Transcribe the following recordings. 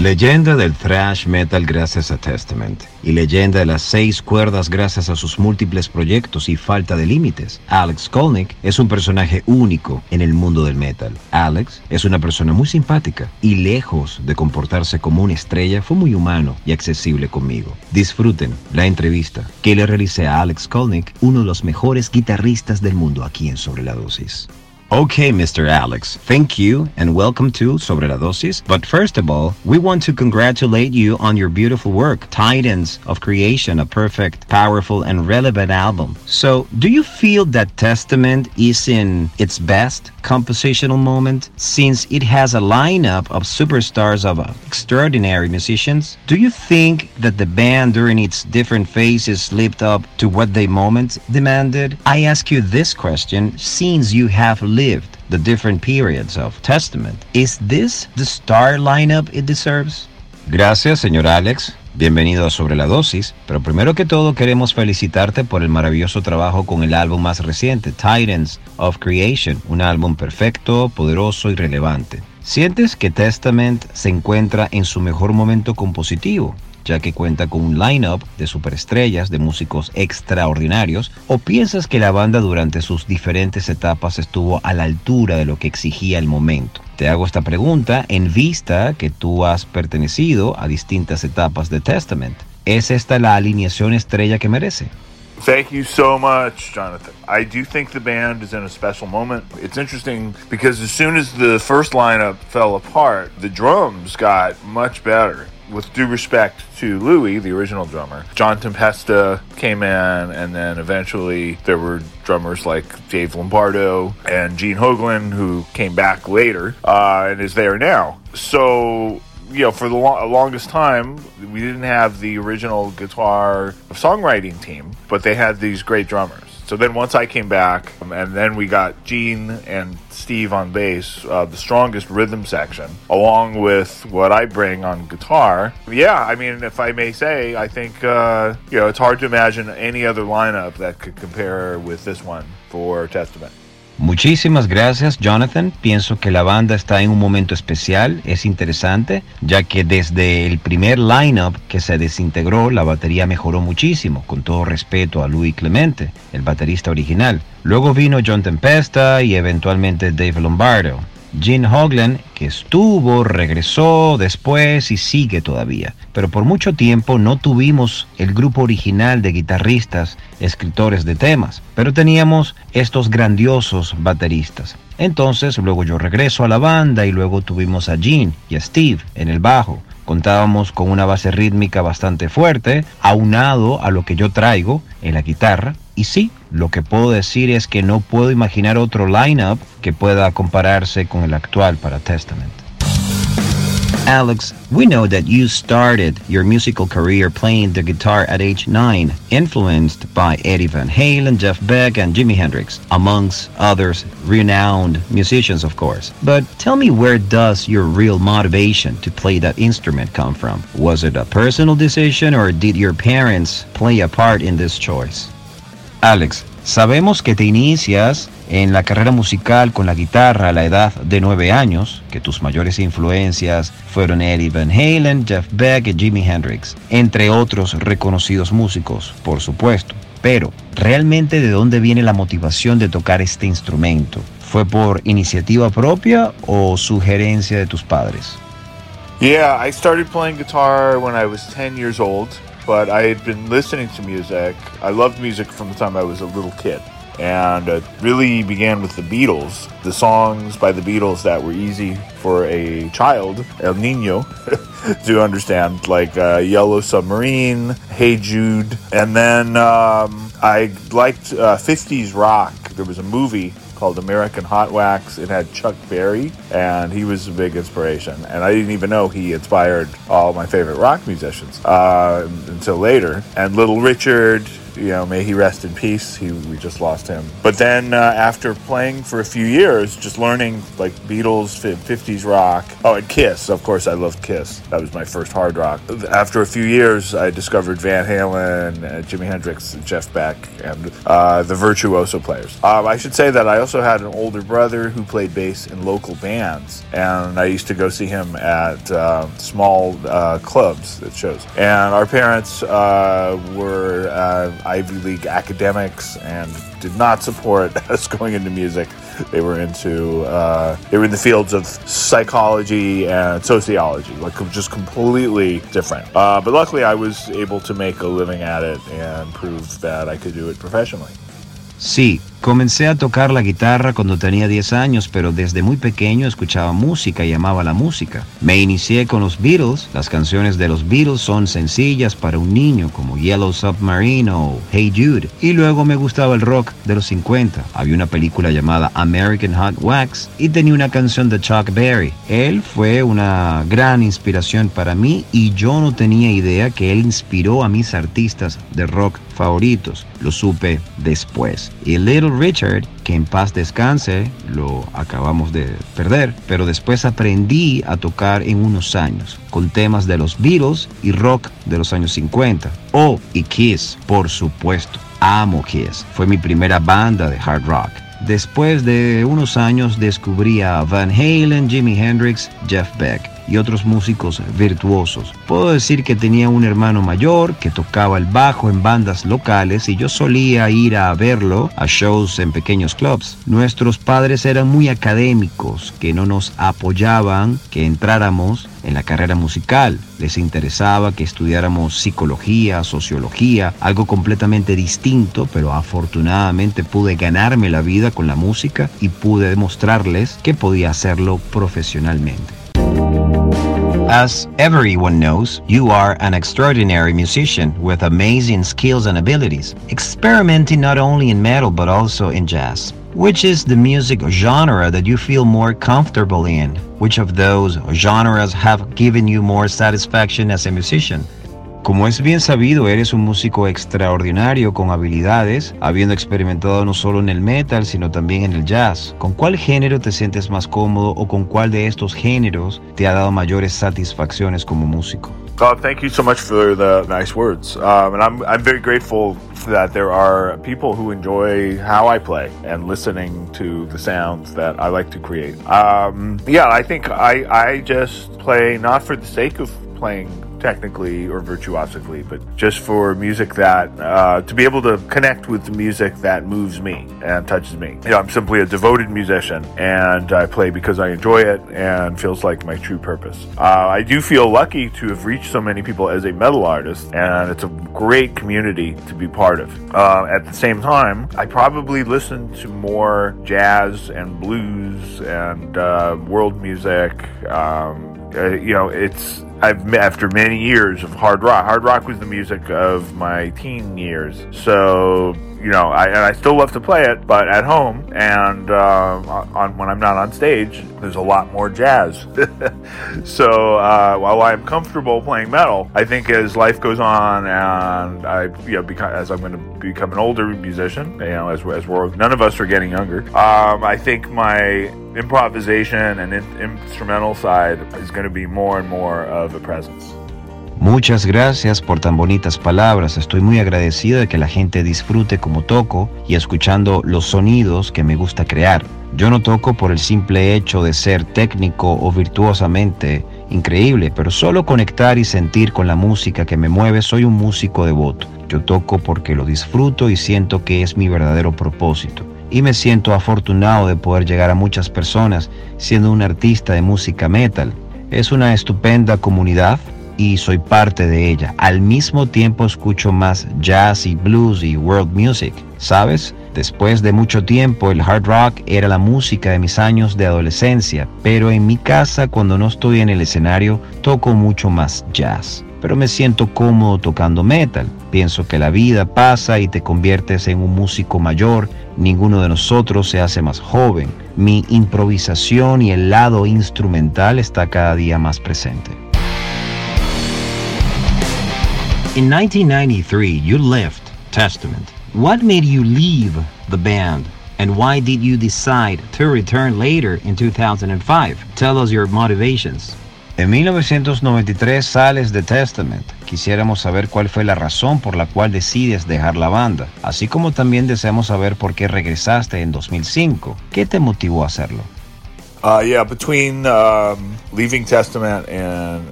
Leyenda del thrash metal gracias a Testament y leyenda de las seis cuerdas gracias a sus múltiples proyectos y falta de límites. Alex Skolnick es un personaje único en el mundo del metal. Alex es una persona muy simpática y lejos de comportarse como una estrella fue muy humano y accesible conmigo. Disfruten la entrevista que le realicé a Alex Skolnick, uno de los mejores guitarristas del mundo aquí en Sobre la Dosis. Okay, Mr. Alex, thank you and welcome to Sobre la Dosis. But first of all, we want to congratulate you on your beautiful work, Titans of Creation, a perfect, powerful, and relevant album. So, do you feel that Testament is in its best compositional moment since it has a lineup of superstars of uh, extraordinary musicians? Do you think that the band during its different phases lived up to what the moment demanded? I ask you this question since you have lived the different periods of Testament. Is this the star lineup it deserves? Gracias, señor Alex. Bienvenido a Sobre la Dosis, pero primero que todo queremos felicitarte por el maravilloso trabajo con el álbum más reciente, Titans of Creation, un álbum perfecto, poderoso y relevante. ¿Sientes que Testament se encuentra en su mejor momento compositivo? Ya que cuenta con un line-up de superestrellas, de músicos extraordinarios, o piensas que la banda durante sus diferentes etapas estuvo a la altura de lo que exigía el momento? Te hago esta pregunta en vista que tú has pertenecido a distintas etapas de Testament. ¿Es esta la alineación estrella que merece? Thank you so much, Jonathan. I do think the band is in a special moment. It's interesting because as soon as the first lineup fell apart, the drums got much better. With due respect to Louis, the original drummer, John Tempesta came in, and then eventually there were drummers like Dave Lombardo and Gene Hoglan, who came back later uh, and is there now. So you know, for the lo- longest time, we didn't have the original guitar songwriting team, but they had these great drummers. So then once I came back, um, and then we got Gene and Steve on bass, uh, the strongest rhythm section, along with what I bring on guitar. Yeah, I mean, if I may say, I think, uh, you know, it's hard to imagine any other lineup that could compare with this one for Testament. Muchísimas gracias, Jonathan. Pienso que la banda está en un momento especial, es interesante, ya que desde el primer lineup que se desintegró, la batería mejoró muchísimo, con todo respeto a Louis Clemente, el baterista original. Luego vino John Tempesta y eventualmente Dave Lombardo. Gene Hoglan, que estuvo, regresó después y sigue todavía. Pero por mucho tiempo no tuvimos el grupo original de guitarristas, escritores de temas, pero teníamos estos grandiosos bateristas. Entonces luego yo regreso a la banda y luego tuvimos a Gene y a Steve en el bajo. Contábamos con una base rítmica bastante fuerte, aunado a lo que yo traigo en la guitarra. Y sí, lo que puedo decir es que no puedo imaginar otro lineup que pueda compararse con el actual para Testament. Alex, we know that you started your musical career playing the guitar at age 9, influenced by Eddie Van Halen, Jeff Beck, and Jimi Hendrix, amongst others renowned musicians, of course. But tell me where does your real motivation to play that instrument come from? Was it a personal decision or did your parents play a part in this choice? Alex, sabemos que te inicias en la carrera musical con la guitarra a la edad de 9 años, que tus mayores influencias fueron Eddie Van Halen, Jeff Beck y Jimi Hendrix, entre otros reconocidos músicos, por supuesto. Pero, ¿realmente de dónde viene la motivación de tocar este instrumento? ¿Fue por iniciativa propia o sugerencia de tus padres? Yeah, I started playing guitar when I was 10 years old, but I had been listening to music. I loved music from the time I was a little kid. And it really began with the Beatles, the songs by the Beatles that were easy for a child, El Nino, to understand, like uh, Yellow Submarine, Hey Jude. And then um, I liked uh, 50s rock. There was a movie called American Hot Wax. It had Chuck Berry, and he was a big inspiration. And I didn't even know he inspired all my favorite rock musicians uh, until later. And Little Richard, you know, may he rest in peace. He, we just lost him. But then uh, after playing for a few years, just learning like Beatles, 50s rock. Oh, and Kiss. Of course, I loved Kiss. That was my first hard rock. After a few years, I discovered Van Halen, uh, Jimi Hendrix, Jeff Beck, and uh, the virtuoso players. Um, I should say that I also had an older brother who played bass in local bands, and I used to go see him at uh, small uh, clubs at shows. And our parents uh, were Ivy League academics and did not support us going into music. They were into uh, they were in the fields of psychology and sociology, like just completely different. Uh, but luckily, I was able to make a living at it and prove that I could do it professionally. Sí, Comencé a tocar la guitarra cuando tenía 10 años, pero desde muy pequeño escuchaba música y amaba la música. Me inicié con los Beatles. Las canciones de los Beatles son sencillas para un niño, como Yellow Submarine o Hey Jude. Y luego me gustaba el rock de los 50. Había una película llamada American Hot Wax y tenía una canción de Chuck Berry. Él fue una gran inspiración para mí y yo no tenía idea que él inspiró a mis artistas de rock favoritos. Lo supe después. Y Little Richard, que en paz descanse, lo acabamos de perder, pero después aprendí a tocar en unos años, con temas de los Beatles y rock de los años 50. Oh, y Kiss, por supuesto. Amo Kiss. Fue mi primera banda de hard rock. Después de unos años descubrí a Van Halen, Jimi Hendrix, Jeff Beck y otros músicos virtuosos. Puedo decir que tenía un hermano mayor que tocaba el bajo en bandas locales y yo solía ir a verlo a shows en pequeños clubs. Nuestros padres eran muy académicos, que no nos apoyaban que entráramos en la carrera musical. Les interesaba que estudiáramos psicología, sociología, algo completamente distinto, pero afortunadamente pude ganarme la vida con la música y pude demostrarles que podía hacerlo profesionalmente. As everyone knows, you are an extraordinary musician with amazing skills and abilities, experimenting not only in metal but also in jazz. Which is the music genre that you feel more comfortable in? Which of those genres have given you more satisfaction as a musician? Como es bien sabido, eres un músico extraordinario con habilidades, habiendo experimentado no solo en el metal, sino también en el jazz. ¿Con cuál género te sientes más cómodo o con cuál de estos géneros te ha dado mayores satisfacciones como músico? God, thank you so much for the nice words. Um, and I'm, I'm very grateful that there are people who enjoy how I play and listening to the sounds that I like to create. Um, yeah, I think I, I just play not for the sake of playing technically or virtuosically, but just for music that uh, to be able to connect with the music that moves me and touches me. You know, I'm simply a devoted musician, and I play because I enjoy it and feels like my true purpose. Uh, I do feel lucky to have reached so many people as a metal artist, and it's a great community to be part of. Uh, at the same time, I probably listen to more jazz and blues and uh, world music. Um, uh, you know, it's I've after many years of hard rock. Hard rock was the music of my teen years. So you know, I, and I still love to play it, but at home and uh, on when I'm not on stage, there's a lot more jazz. so uh, while I'm comfortable playing metal, I think as life goes on and I, you know, become, as I'm going to become an older musician, you know, as, as we're none of us are getting younger, um, I think my improvisation and in, instrumental side is going to be more and more of a presence. Muchas gracias por tan bonitas palabras. Estoy muy agradecido de que la gente disfrute como toco y escuchando los sonidos que me gusta crear. Yo no toco por el simple hecho de ser técnico o virtuosamente increíble, pero solo conectar y sentir con la música que me mueve, soy un músico devoto. Yo toco porque lo disfruto y siento que es mi verdadero propósito. Y me siento afortunado de poder llegar a muchas personas siendo un artista de música metal. Es una estupenda comunidad y soy parte de ella. Al mismo tiempo escucho más jazz y blues y world music, ¿sabes? Después de mucho tiempo el hard rock era la música de mis años de adolescencia, pero en mi casa cuando no estoy en el escenario toco mucho más jazz. Pero me siento cómodo tocando metal. Pienso que la vida pasa y te conviertes en un músico mayor ninguno de nosotros se hace más joven. Mi improvisación y el lado instrumental está cada día más presente. In 1993, you left Testament. What made you leave the band? And why did you decide to return later in 2005? Tell us your motivations. En 1993 sales de Testament. Quisiéramos saber cuál fue la razón por la cual decides dejar la banda, así como también deseamos saber por qué regresaste en 2005. ¿Qué te motivó a hacerlo? Uh, yeah, between um, leaving Testament and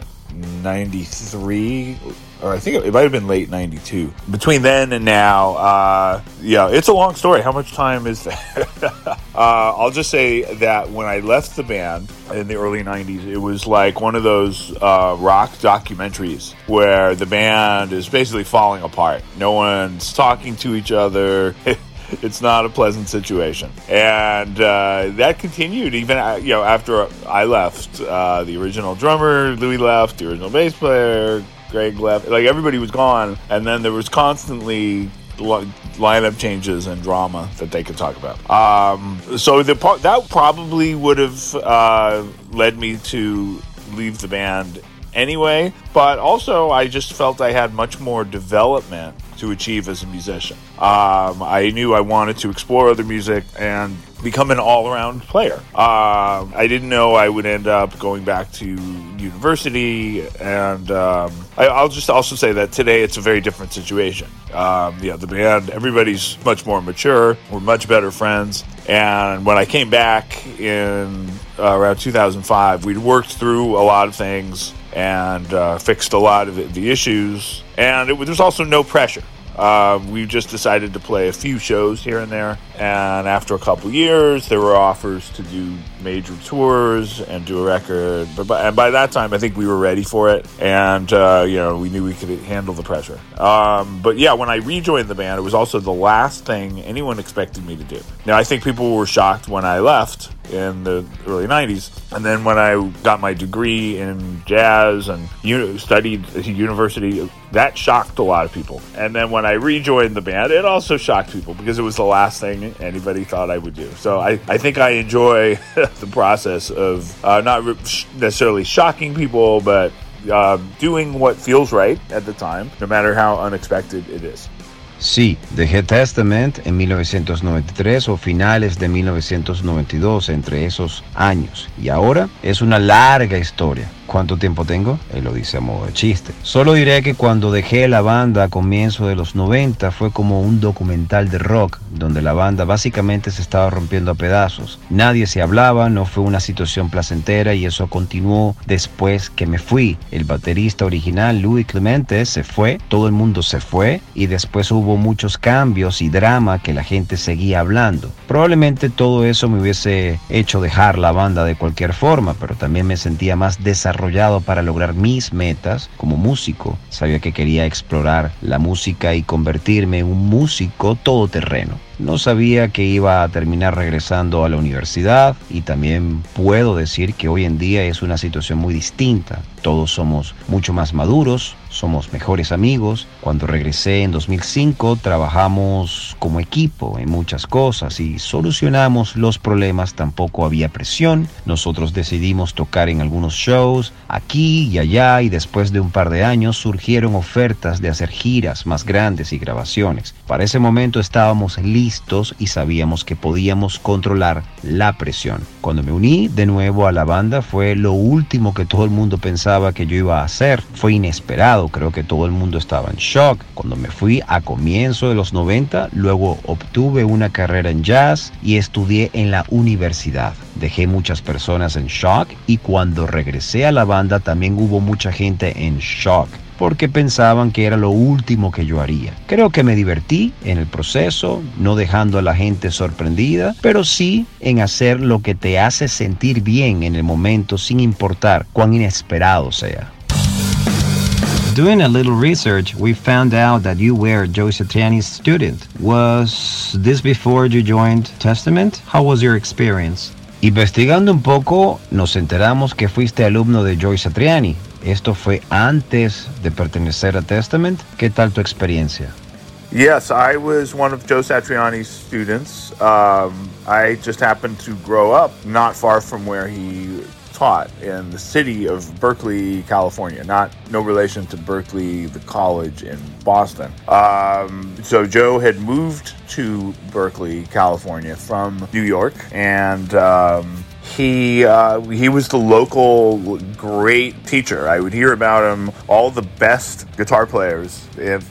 93, or I think it, might have been late '92. Between then and now, uh, yeah, it's a long story. How much time is there? uh, I'll just say that when I left the band in the early '90s, it was like one of those uh, rock documentaries where the band is basically falling apart. No one's talking to each other. it's not a pleasant situation, and uh, that continued even uh, you know after I left. Uh, the original drummer Louis left, the original bass player Greg left. Like everybody was gone, and then there was constantly lineup changes and drama that they could talk about. Um, so the that probably would have uh, led me to leave the band anyway. But also, I just felt I had much more development to achieve as a musician. Um, I knew I wanted to explore other music and become an all around player. Uh, I didn't know I would end up going back to university, and um, I, will just also say that today it's a very different situation. Um, yeah, the band, everybody's much more mature, we're much better friends. And when I came back in uh, around 2005, we'd worked through a lot of things and uh, fixed a lot of the issues. And it, there's also no pressure. Uh, we just decided to play a few shows here and there. And after a couple years, there were offers to do major tours and do a record. But by, and by that time, I think we were ready for it. And, uh, you know, we knew we could handle the pressure. Um, but yeah, when I rejoined the band, it was also the last thing anyone expected me to do. Now, I think people were shocked when I left in the early 90s. And then when I got my degree in jazz and studied at university, that shocked a lot of people. And then when I rejoined the band, it also shocked people because it was the last thing anybody thought I would do. So I, I think I enjoy the process of uh, not necessarily shocking people, but uh, doing what feels right at the time, no matter how unexpected it is. Sí, dejé Testament en 1993 o finales de 1992, entre esos años. Y ahora es una larga historia. ¿Cuánto tiempo tengo? Él lo dice a modo de chiste. Solo diré que cuando dejé la banda a comienzo de los 90 fue como un documental de rock, donde la banda básicamente se estaba rompiendo a pedazos. Nadie se hablaba, no fue una situación placentera y eso continuó después que me fui. El baterista original, Louis Clemente, se fue, todo el mundo se fue y después hubo muchos cambios y drama que la gente seguía hablando. Probablemente todo eso me hubiese hecho dejar la banda de cualquier forma, pero también me sentía más desarrollado para lograr mis metas como músico. Sabía que quería explorar la música y convertirme en un músico todoterreno. No sabía que iba a terminar regresando a la universidad y también puedo decir que hoy en día es una situación muy distinta. Todos somos mucho más maduros, somos mejores amigos. Cuando regresé en 2005 trabajamos como equipo en muchas cosas y solucionamos los problemas. Tampoco había presión. Nosotros decidimos tocar en algunos shows aquí y allá y después de un par de años surgieron ofertas de hacer giras más grandes y grabaciones. Para ese momento estábamos listos y sabíamos que podíamos controlar la presión. Cuando me uní de nuevo a la banda fue lo último que todo el mundo pensaba que yo iba a hacer. Fue inesperado, creo que todo el mundo estaba en shock. Cuando me fui a comienzo de los 90, luego obtuve una carrera en jazz y estudié en la universidad. Dejé muchas personas en shock y cuando regresé a la banda también hubo mucha gente en shock porque pensaban que era lo último que yo haría. Creo que me divertí en el proceso, no dejando a la gente sorprendida, pero sí en hacer lo que te hace sentir bien en el momento sin importar cuán inesperado sea. Doing a little research, we found out that you were Joe Satriani's student. Was this before you joined Testament? How was your experience? Investigando un poco, nos enteramos que fuiste alumno de Joy Satriani. Esto fue antes de pertenecer a Testament. ¿Qué tal tu experiencia? Yes, I was one of Joe Satriani's students. Um, I just happened to grow up not far from where he taught in the city of Berkeley, California. Not no relation to Berkeley, the college in Boston. Um, so Joe had moved to Berkeley, California from New York, and um, he uh, he was the local great teacher. I would hear about him. All the best guitar players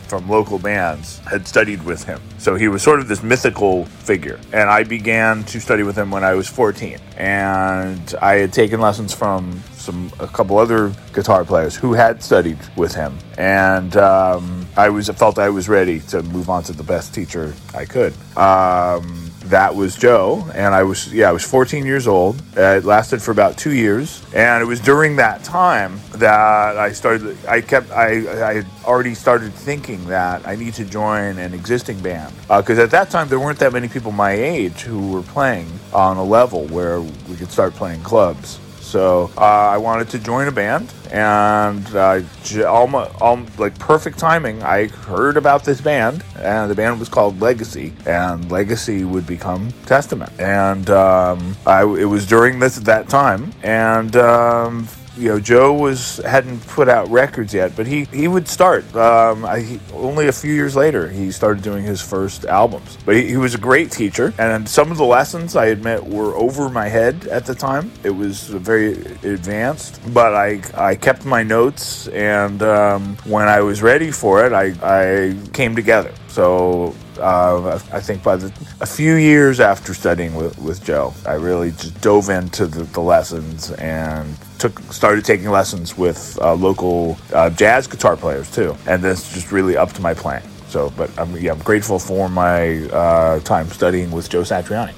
from local bands had studied with him. So he was sort of this mythical figure. And I began to study with him when I was 14. And I had taken lessons from some a couple other guitar players who had studied with him, and um, I was felt I was ready to move on to the best teacher I could. Um, that was Joe, and I was yeah I was 14 years old. It lasted for about two years, and it was during that time that I started. I kept I I had already started thinking that I need to join an existing band because uh, at that time there weren't that many people my age who were playing on a level where we could start playing clubs. So uh, I wanted to join a band, and uh, almost, like perfect timing. I heard about this band, and the band was called Legacy, and Legacy would become Testament. And um, I, it was during this that time, and um, you know, Joe was hadn't put out records yet, but he he would start. Um, I, he, only a few years later, he started doing his first albums. But he, he, was a great teacher, and some of the lessons I admit were over my head at the time. It was very advanced, but I I kept my notes, and um, when I was ready for it, I I came together. So uh, I think by the, a few years after studying with, with Joe, I really just dove into the, the lessons and took started taking lessons with uh, local uh, jazz guitar players too, and this just really upped my playing. So, but I'm, yeah, I'm grateful for my uh, time studying with Joe Satriani.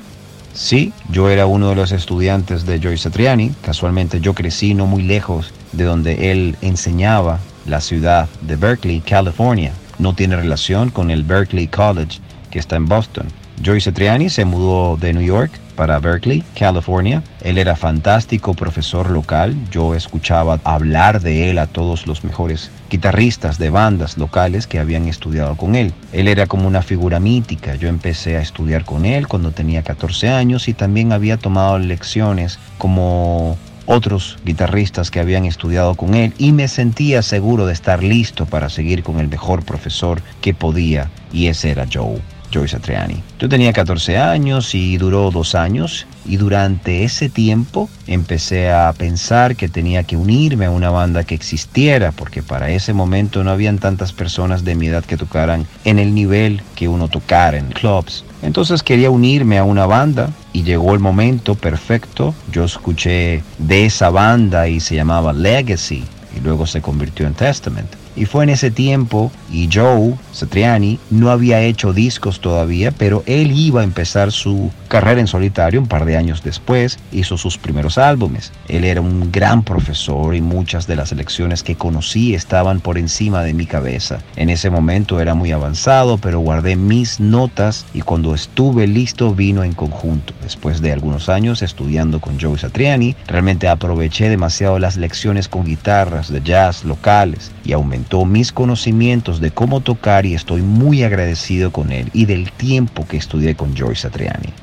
Sí, yo era uno de los estudiantes de Joe Satriani. Casualmente yo crecí no muy lejos de donde él enseñaba la ciudad de Berkeley, California. No tiene relación con el Berkeley College que está en Boston. Joyce Triani se mudó de New York para Berkeley, California. Él era fantástico profesor local. Yo escuchaba hablar de él a todos los mejores guitarristas de bandas locales que habían estudiado con él. Él era como una figura mítica. Yo empecé a estudiar con él cuando tenía 14 años y también había tomado lecciones como otros guitarristas que habían estudiado con él y me sentía seguro de estar listo para seguir con el mejor profesor que podía y ese era Joe. Satriani. Yo tenía 14 años y duró dos años y durante ese tiempo empecé a pensar que tenía que unirme a una banda que existiera porque para ese momento no habían tantas personas de mi edad que tocaran en el nivel que uno tocara en clubs. Entonces quería unirme a una banda y llegó el momento perfecto. Yo escuché de esa banda y se llamaba Legacy y luego se convirtió en Testament. Y fue en ese tiempo, y Joe Satriani no había hecho discos todavía, pero él iba a empezar su carrera en solitario un par de años después, hizo sus primeros álbumes. Él era un gran profesor y muchas de las lecciones que conocí estaban por encima de mi cabeza. En ese momento era muy avanzado, pero guardé mis notas y cuando estuve listo vino en conjunto. Después de algunos años estudiando con Joe Satriani, realmente aproveché demasiado las lecciones con guitarras de jazz locales y aumenté mis conocimientos de cómo tocar y estoy muy agradecido con él y del tiempo que estudié con Joyce Satriani.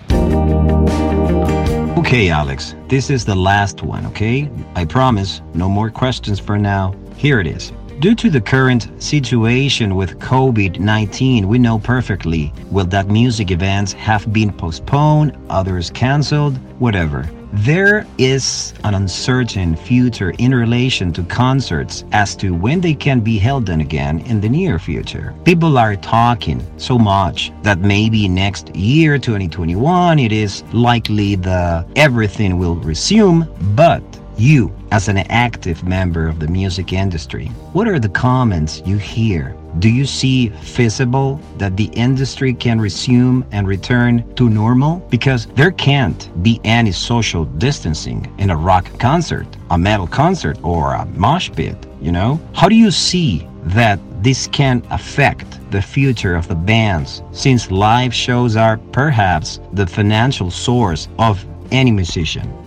Okay, Alex, this is the last one, okay? I promise, no more questions for now. Here it is. Due to the current situation with COVID 19, we know perfectly will that music events have been postponed, others cancelled, whatever. There is an uncertain future in relation to concerts as to when they can be held again in the near future. People are talking so much that maybe next year 2021 it is likely the everything will resume, but you as an active member of the music industry, what are the comments you hear do you see feasible that the industry can resume and return to normal? Because there can't be any social distancing in a rock concert, a metal concert, or a mosh pit, you know? How do you see that this can affect the future of the bands since live shows are perhaps the financial source of any musician?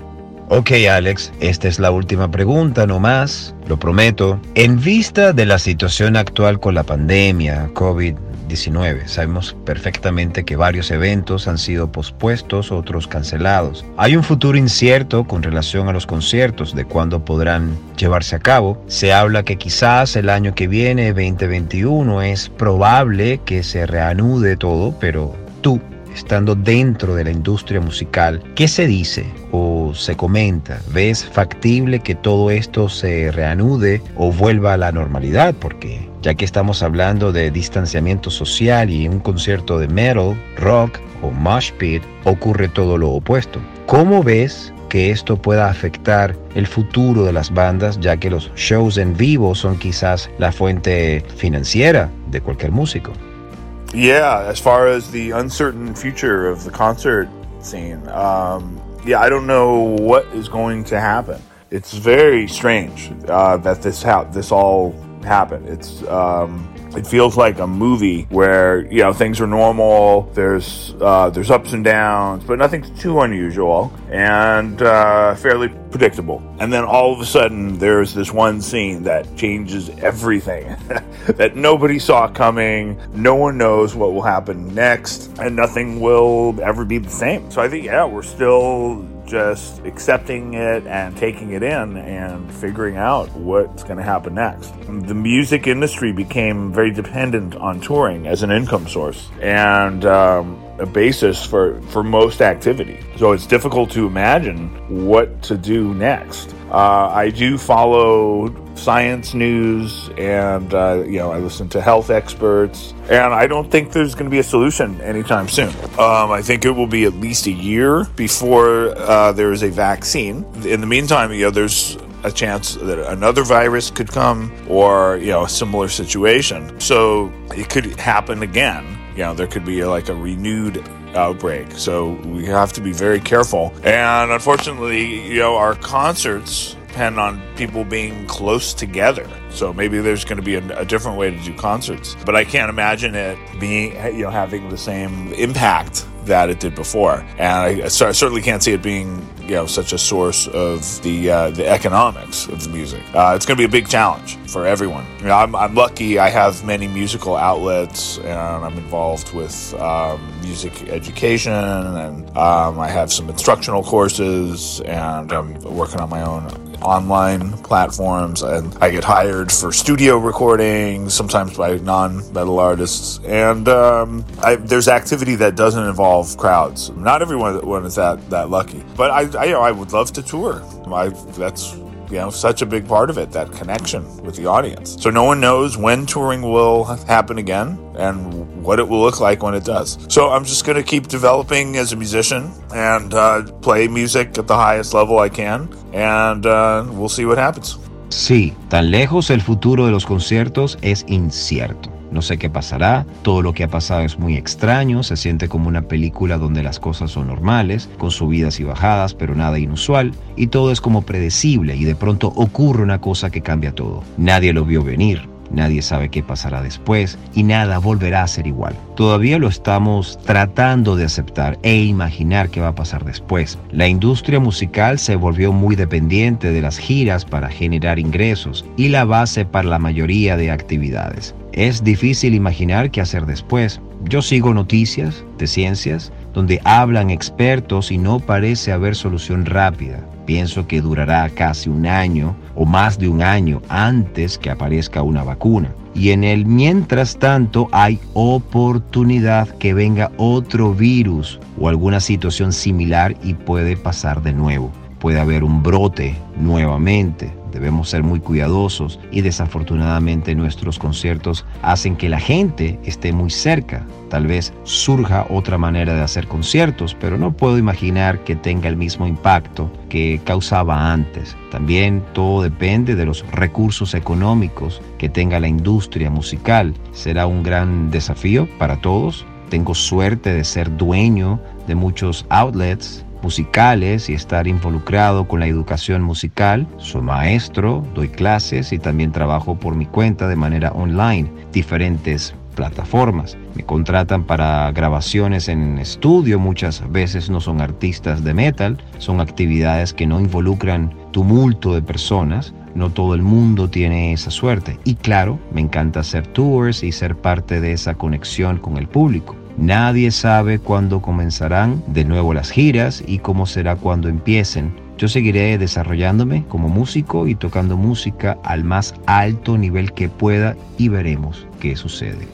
Ok, Alex, esta es la última pregunta, no más, lo prometo. En vista de la situación actual con la pandemia, COVID, COVID-19. Sabemos perfectamente que varios eventos han sido pospuestos, otros cancelados. Hay un futuro incierto con relación a los conciertos, de cuándo podrán llevarse a cabo. Se habla que quizás el año que viene, 2021, es probable que se reanude todo, pero tú estando dentro de la industria musical, ¿qué se dice o se comenta? ¿Ves factible que todo esto se reanude o vuelva a la normalidad? Porque ya que estamos hablando de distanciamiento social y un concierto de metal, rock o mosh pit, ocurre todo lo opuesto. ¿Cómo ves que esto pueda afectar el futuro de las bandas, ya que los shows en vivo son quizás la fuente financiera de cualquier músico? Yeah, as far as the uncertain future of the concert scene, um, yeah, I don't know what is going to happen. It's very strange uh, that this ha- this all happened. It's um, it feels like a movie where you know things are normal. There's uh, there's ups and downs, but nothing's too unusual and uh, fairly predictable. And then all of a sudden, there's this one scene that changes everything that nobody saw coming. No one knows what will happen next, and nothing will ever be the same. So I think yeah, we're still just accepting it and taking it in and figuring out what's going to happen next. The music industry became very dependent on touring as an income source and um, a basis for, for most activity. So it's difficult to imagine what to do next. Uh, I do follow science news and uh, you know I listen to health experts and I don't think there's going to be a solution anytime soon. Um, I think it will be at least a year before uh, there is a vaccine. In the meantime, you know there's a chance that another virus could come or you know a similar situation. So it could happen again. You know there could be like a renewed outbreak. So we have to be very careful. And unfortunately, you know, our concerts depend on people being close together. So maybe there's going to be a, a, different way to do concerts, but I can't imagine it being, you know, having the same impact that it did before. And I, I certainly can't see it being, you know, such a source of the uh, the economics of the music. Uh, it's going to be a big challenge for everyone. You know, I'm, I'm lucky. I have many musical outlets, and I'm involved with um, music education, and um, I have some instructional courses, and I'm working on my own online platforms and I get hired for studio recordings, sometimes by non-metal artists. And um, I, there's activity that doesn't involve crowds. Not everyone is that, that lucky. But I, I, you know, I would love to tour. I, that's you know such a big part of it that connection with the audience so no one knows when touring will happen again and what it will look like when it does. So i'm just going to keep developing as a musician and uh, play music at the highest level i can and uh, we'll see what happens. Sí tan lejos el futuro de los conciertos es incierto. No sé qué pasará, todo lo que ha pasado es muy extraño, se siente como una película donde las cosas son normales, con subidas y bajadas, pero nada inusual, y todo es como predecible y de pronto ocurre una cosa que cambia todo. Nadie lo vio venir, Nadie sabe qué pasará después y nada volverá a ser igual. Todavía lo estamos tratando de aceptar e imaginar qué va a pasar después. La industria musical se volvió muy dependiente de las giras para generar ingresos y la base para la mayoría de actividades. Es difícil imaginar qué hacer después. Yo sigo noticias de ciencias donde hablan expertos y no parece haber solución rápida. Pienso que durará casi un año o más de un año antes que aparezca una vacuna. Y en el mientras tanto hay oportunidad que venga otro virus o alguna situación similar y puede pasar de nuevo. Puede haber un brote nuevamente debemos ser muy cuidadosos y desafortunadamente nuestros conciertos hacen que la gente esté muy cerca. Tal vez surja otra manera de hacer conciertos, pero no puedo imaginar que tenga el mismo impacto que causaba antes. También todo depende de los recursos económicos que tenga la industria musical. Será un gran desafío para todos. Tengo suerte de ser dueño de muchos outlets musicales y estar involucrado con la educación musical. Soy maestro, doy clases y también trabajo por mi cuenta de manera online, diferentes plataformas. Me contratan para grabaciones en estudio, muchas veces no son artistas de metal, son actividades que no involucran tumulto de personas, No todo el mundo tiene esa suerte. Y claro, me encanta hacer tours y ser parte de esa conexión con el público. Nadie sabe cuándo comenzarán de nuevo las giras y cómo será cuando empiecen. Yo seguiré desarrollándome como músico y tocando música al más alto nivel que pueda y veremos qué sucede.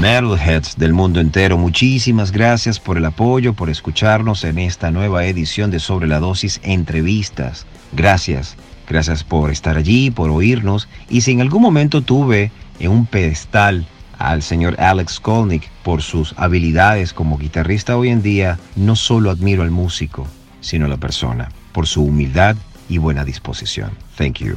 Metalheads del mundo entero, muchísimas gracias por el apoyo, por escucharnos en esta nueva edición de Sobre la Dosis Entrevistas. Gracias, gracias por estar allí, por oírnos y si en algún momento tuve en un pedestal al señor Alex Skolnick por sus habilidades como guitarrista hoy en día, no solo admiro al músico, sino a la persona, por su humildad y buena disposición. Thank you.